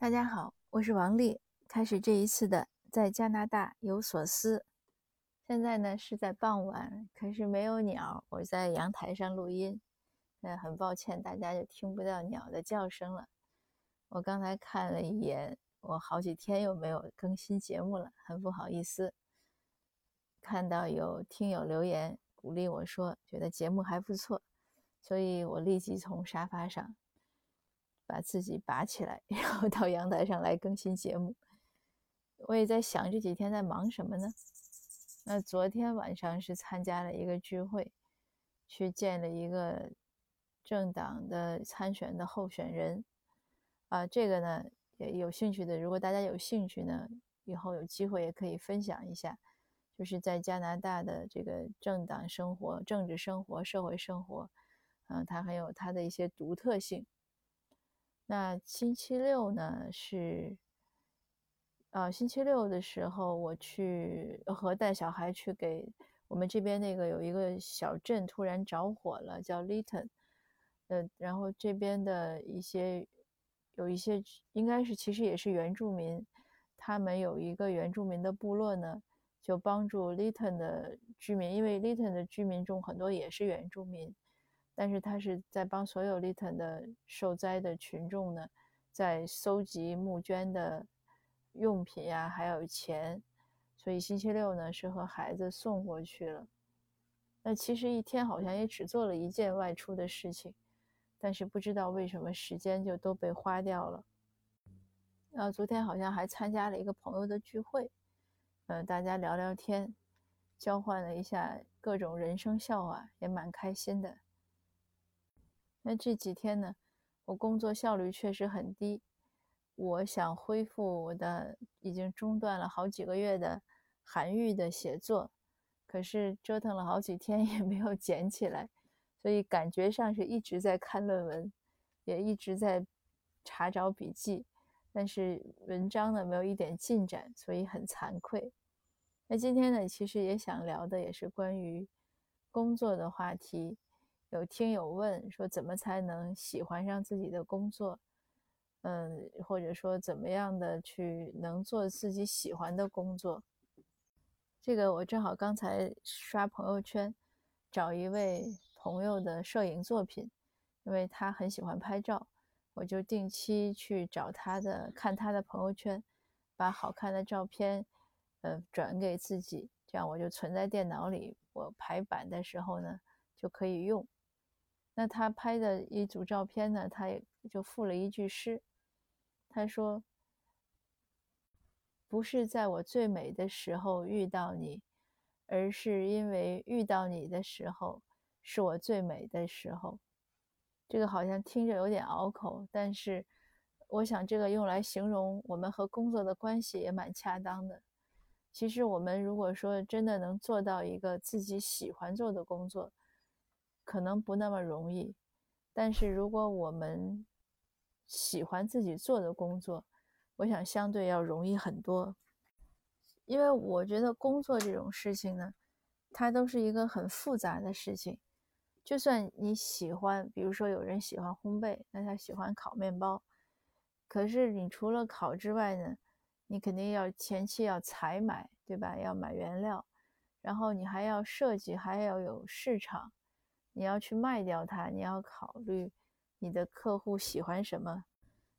大家好，我是王丽。开始这一次的在加拿大有所思。现在呢是在傍晚，可是没有鸟，我在阳台上录音。那很抱歉，大家就听不到鸟的叫声了。我刚才看了一眼，我好几天又没有更新节目了，很不好意思。看到有听友留言鼓励我说，觉得节目还不错，所以我立即从沙发上。把自己拔起来，然后到阳台上来更新节目。我也在想这几天在忙什么呢？那昨天晚上是参加了一个聚会，去见了一个政党的参选的候选人。啊，这个呢也有兴趣的，如果大家有兴趣呢，以后有机会也可以分享一下，就是在加拿大的这个政党生活、政治生活、社会生活，嗯，它很有它的一些独特性。那星期六呢是，呃，星期六的时候我去和带小孩去给我们这边那个有一个小镇突然着火了，叫 Litton，呃，然后这边的一些有一些应该是其实也是原住民，他们有一个原住民的部落呢，就帮助 Litton 的居民，因为 Litton 的居民中很多也是原住民。但是他是在帮所有利坦的受灾的群众呢，在搜集募捐的用品呀，还有钱，所以星期六呢是和孩子送过去了。那其实一天好像也只做了一件外出的事情，但是不知道为什么时间就都被花掉了。呃，昨天好像还参加了一个朋友的聚会，呃，大家聊聊天，交换了一下各种人生笑话，也蛮开心的。那这几天呢，我工作效率确实很低。我想恢复我的已经中断了好几个月的韩愈的写作，可是折腾了好几天也没有捡起来，所以感觉上是一直在看论文，也一直在查找笔记，但是文章呢没有一点进展，所以很惭愧。那今天呢，其实也想聊的也是关于工作的话题。有听友问说，怎么才能喜欢上自己的工作？嗯，或者说怎么样的去能做自己喜欢的工作？这个我正好刚才刷朋友圈，找一位朋友的摄影作品，因为他很喜欢拍照，我就定期去找他的看他的朋友圈，把好看的照片，呃，转给自己，这样我就存在电脑里，我排版的时候呢就可以用。那他拍的一组照片呢，他也就附了一句诗，他说：“不是在我最美的时候遇到你，而是因为遇到你的时候是我最美的时候。”这个好像听着有点拗口，但是我想这个用来形容我们和工作的关系也蛮恰当的。其实我们如果说真的能做到一个自己喜欢做的工作，可能不那么容易，但是如果我们喜欢自己做的工作，我想相对要容易很多。因为我觉得工作这种事情呢，它都是一个很复杂的事情。就算你喜欢，比如说有人喜欢烘焙，那他喜欢烤面包，可是你除了烤之外呢，你肯定要前期要采买，对吧？要买原料，然后你还要设计，还要有市场。你要去卖掉它，你要考虑你的客户喜欢什么。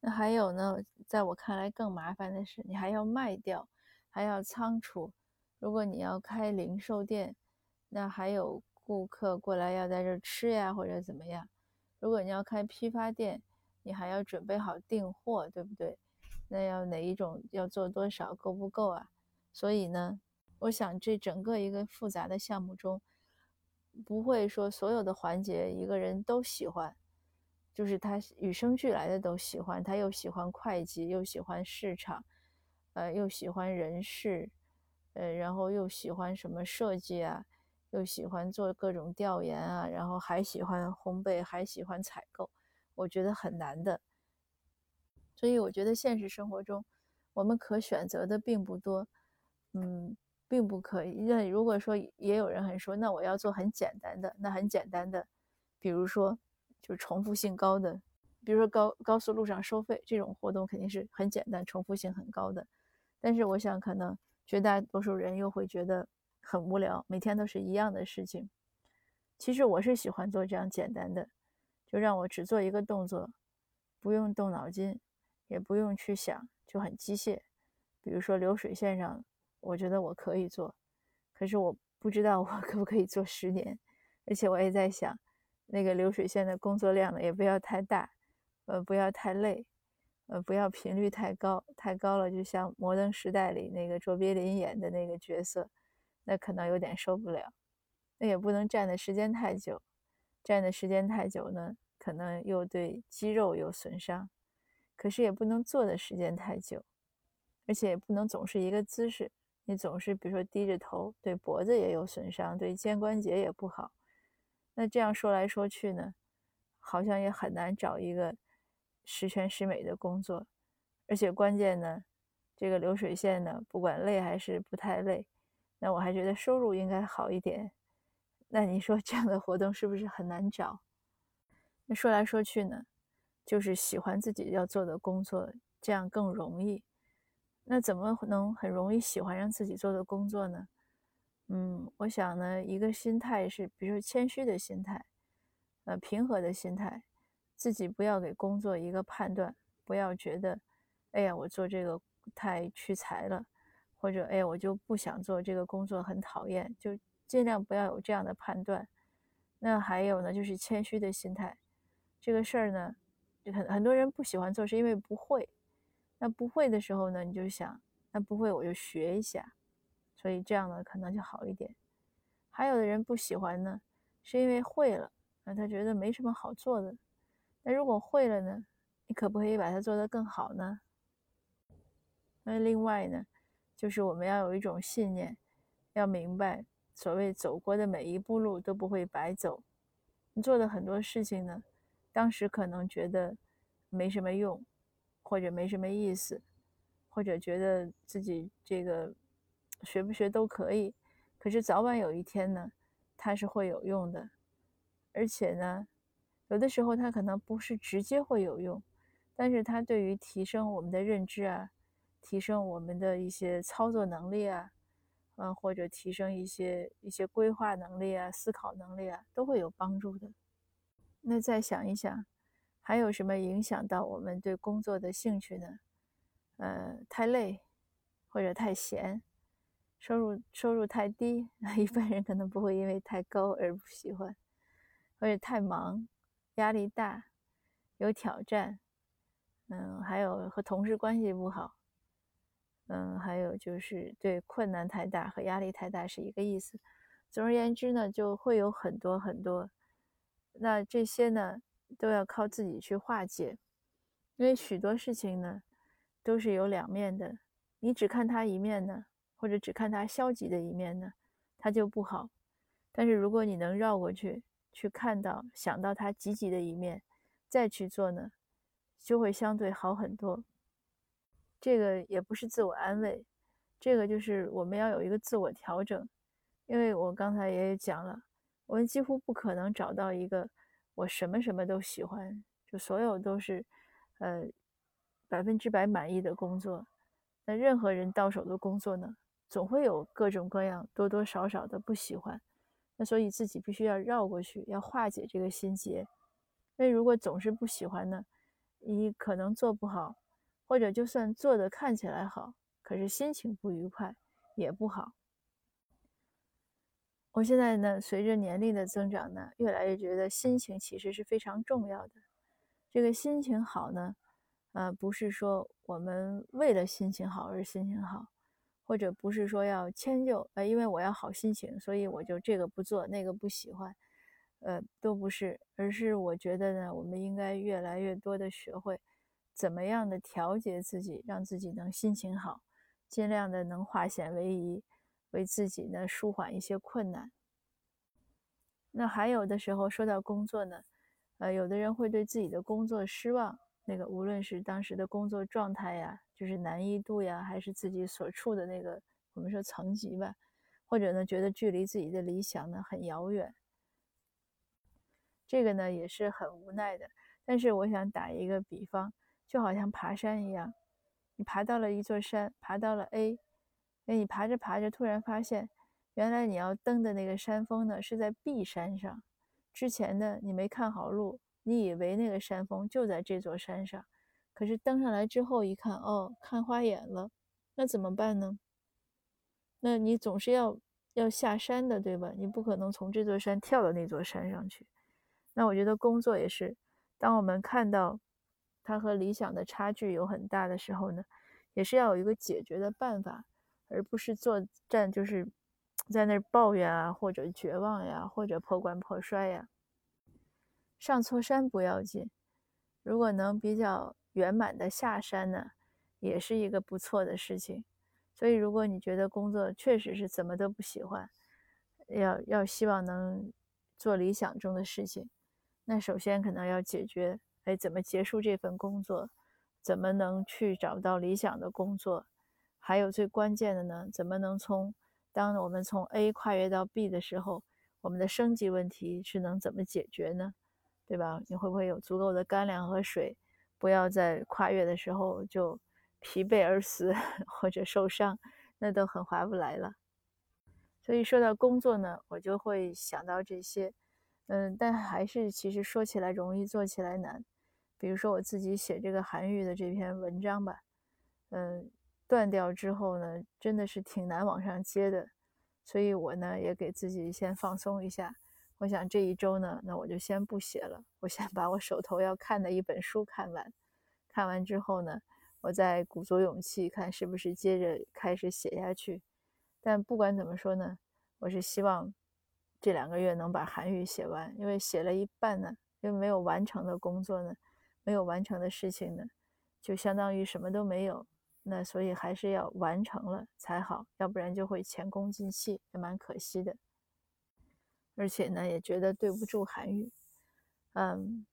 那还有呢，在我看来更麻烦的是，你还要卖掉，还要仓储。如果你要开零售店，那还有顾客过来要在这吃呀，或者怎么样。如果你要开批发店，你还要准备好订货，对不对？那要哪一种要做多少，够不够啊？所以呢，我想这整个一个复杂的项目中。不会说所有的环节一个人都喜欢，就是他与生俱来的都喜欢，他又喜欢会计，又喜欢市场，呃，又喜欢人事，呃，然后又喜欢什么设计啊，又喜欢做各种调研啊，然后还喜欢烘焙，还喜欢采购，我觉得很难的。所以我觉得现实生活中，我们可选择的并不多，嗯。并不可以。那如果说也有人很说，那我要做很简单的，那很简单的，比如说就重复性高的，比如说高高速路上收费这种活动肯定是很简单、重复性很高的。但是我想，可能绝大多数人又会觉得很无聊，每天都是一样的事情。其实我是喜欢做这样简单的，就让我只做一个动作，不用动脑筋，也不用去想，就很机械。比如说流水线上，我觉得我可以做，可是我不知道我 可不可以做十年。而且我也在想，那个流水线的工作量呢，也不要太大，呃，不要太累，呃，不要频率太高，太高了就像《摩登时代》里那个卓别林演的那个角色，那可能有点受不了。那也不能站的时间太久，站的时间太久呢，可能又对肌肉有损伤。可是也不能坐的时间太久，而且也不能总是一个姿势。你总是比如说低着头，对脖子也有损伤，对肩关节也不好。那这样说来说去呢，好像也很难找一个十全十美的工作。而且关键呢，这个流水线呢，不管累还是不太累，那我还觉得收入应该好一点。那你说这样的活动是不是很难找？那说来说去呢，就是喜欢自己要做的工作，这样更容易。那怎么能很容易喜欢上自己做的工作呢？嗯，我想呢，一个心态是，比如说谦虚的心态，呃，平和的心态，自己不要给工作一个判断，不要觉得，哎呀，我做这个太屈才了，或者哎呀，我就不想做这个工作，很讨厌，就。尽量不要有这样的判断。那还有呢，就是谦虚的心态。这个事儿呢，很很多人不喜欢做，是因为不会。那不会的时候呢，你就想，那不会我就学一下，所以这样呢可能就好一点。还有的人不喜欢呢，是因为会了，那他觉得没什么好做的。那如果会了呢，你可不可以把它做得更好呢？那另外呢，就是我们要有一种信念，要明白。所谓走过的每一步路都不会白走，你做的很多事情呢，当时可能觉得没什么用，或者没什么意思，或者觉得自己这个学不学都可以，可是早晚有一天呢，它是会有用的，而且呢，有的时候它可能不是直接会有用，但是它对于提升我们的认知啊，提升我们的一些操作能力啊。嗯，或者提升一些一些规划能力啊、思考能力啊，都会有帮助的。那再想一想，还有什么影响到我们对工作的兴趣呢？呃，太累，或者太闲，收入收入太低，一般人可能不会因为太高而不喜欢，或者太忙，压力大，有挑战，嗯，还有和同事关系不好。嗯，还有就是对困难太大和压力太大是一个意思。总而言之呢，就会有很多很多。那这些呢，都要靠自己去化解，因为许多事情呢，都是有两面的。你只看它一面呢，或者只看它消极的一面呢，它就不好。但是如果你能绕过去，去看到、想到它积极的一面，再去做呢，就会相对好很多。这个也不是自我安慰，这个就是我们要有一个自我调整，因为我刚才也讲了，我们几乎不可能找到一个我什么什么都喜欢，就所有都是，呃，百分之百满意的工作。那任何人到手的工作呢，总会有各种各样多多少少的不喜欢，那所以自己必须要绕过去，要化解这个心结。那如果总是不喜欢呢，你可能做不好。或者就算做的看起来好，可是心情不愉快也不好。我现在呢，随着年龄的增长呢，越来越觉得心情其实是非常重要的。这个心情好呢，呃，不是说我们为了心情好而心情好，或者不是说要迁就，呃，因为我要好心情，所以我就这个不做，那个不喜欢，呃，都不是，而是我觉得呢，我们应该越来越多的学会。怎么样的调节自己，让自己能心情好，尽量的能化险为夷，为自己呢舒缓一些困难。那还有的时候说到工作呢，呃，有的人会对自己的工作失望，那个无论是当时的工作状态呀，就是难易度呀，还是自己所处的那个我们说层级吧，或者呢觉得距离自己的理想呢很遥远，这个呢也是很无奈的。但是我想打一个比方，就好像爬山一样，你爬到了一座山，爬到了 A，那你爬着爬着，突然发现，原来你要登的那个山峰呢是在 B 山上，之前呢你没看好路，你以为那个山峰就在这座山上，可是登上来之后一看，哦，看花眼了，那怎么办呢？那你总是要要下山的，对吧？你不可能从这座山跳到那座山上去。那我觉得工作也是。当我们看到它和理想的差距有很大的时候呢，也是要有一个解决的办法，而不是作战，就是在那儿抱怨啊，或者绝望呀，或者破罐破摔呀。上错山不要紧，如果能比较圆满的下山呢，也是一个不错的事情。所以，如果你觉得工作确实是怎么都不喜欢，要要希望能做理想中的事情。那首先可能要解决，哎，怎么结束这份工作？怎么能去找到理想的工作？还有最关键的呢，怎么能从当我们从 A 跨越到 B 的时候，我们的升级问题是能怎么解决呢？对吧？你会不会有足够的干粮和水？不要在跨越的时候就疲惫而死 或者受伤，那都很划不来了。所以说到工作呢，我就会想到这些。嗯，但还是其实说起来容易，做起来难。比如说我自己写这个韩愈的这篇文章吧，嗯，断掉之后呢，真的是挺难往上接的。所以我呢也给自己先放松一下。我想这一周呢，那我就先不写了，我先把我手头要看的一本书看完。看完之后呢，我再鼓足勇气，看是不是接着开始写下去。但不管怎么说呢，我是希望。这两个月能把韩语写完，因为写了一半呢，因为没有完成的工作呢，没有完成的事情呢，就相当于什么都没有。那所以还是要完成了才好，要不然就会前功尽弃，也蛮可惜的。而且呢，也觉得对不住韩愈。嗯，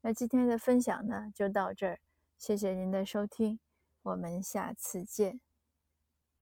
那今天的分享呢就到这儿，谢谢您的收听，我们下次见。